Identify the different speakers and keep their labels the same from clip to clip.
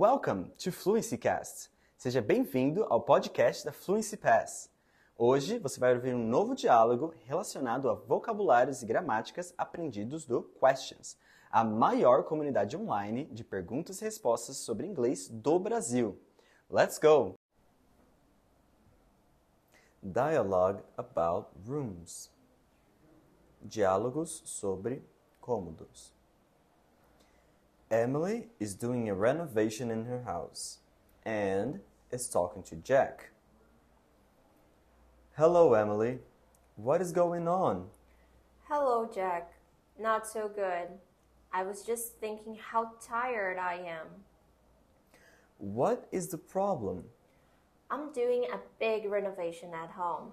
Speaker 1: Welcome to Fluency Cast. Seja bem-vindo ao podcast da Fluency Pass. Hoje você vai ouvir um novo diálogo relacionado a vocabulários e gramáticas aprendidos do Questions, a maior comunidade online de perguntas e respostas sobre inglês do Brasil. Let's go! Dialogue about rooms. Diálogos sobre cômodos. Emily is doing a renovation in her house and is talking to Jack. Hello, Emily. What is going on?
Speaker 2: Hello, Jack. Not so good. I was just thinking how tired I am.
Speaker 1: What is the problem?
Speaker 2: I'm doing a big renovation at home.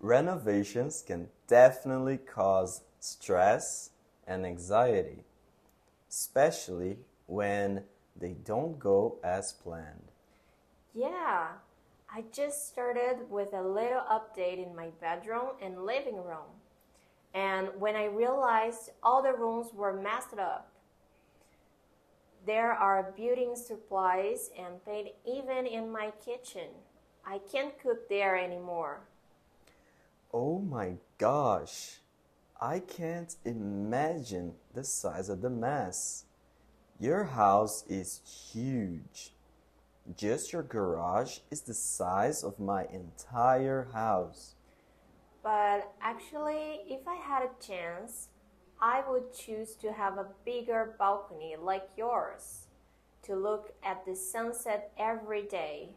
Speaker 1: Renovations can definitely cause stress and anxiety, especially when they don't go as planned.
Speaker 2: Yeah, I just started with a little update in my bedroom and living room. And when I realized all the rooms were messed up, there are building supplies and paint even in my kitchen. I can't cook there anymore.
Speaker 1: Oh my gosh, I can't imagine the size of the mess. Your house is huge. Just your garage is the size of my entire house.
Speaker 2: But actually, if I had a chance, I would choose to have a bigger balcony like yours to look at the sunset every day.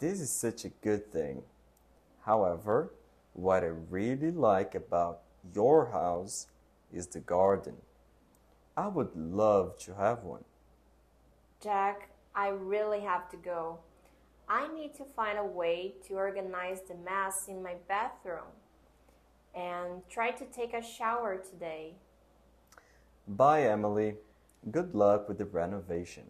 Speaker 1: This is such a good thing. However, what I really like about your house is the garden. I would love to have one.
Speaker 2: Jack, I really have to go. I need to find a way to organize the mess in my bathroom and try to take a shower today.
Speaker 1: Bye, Emily. Good luck with the renovation.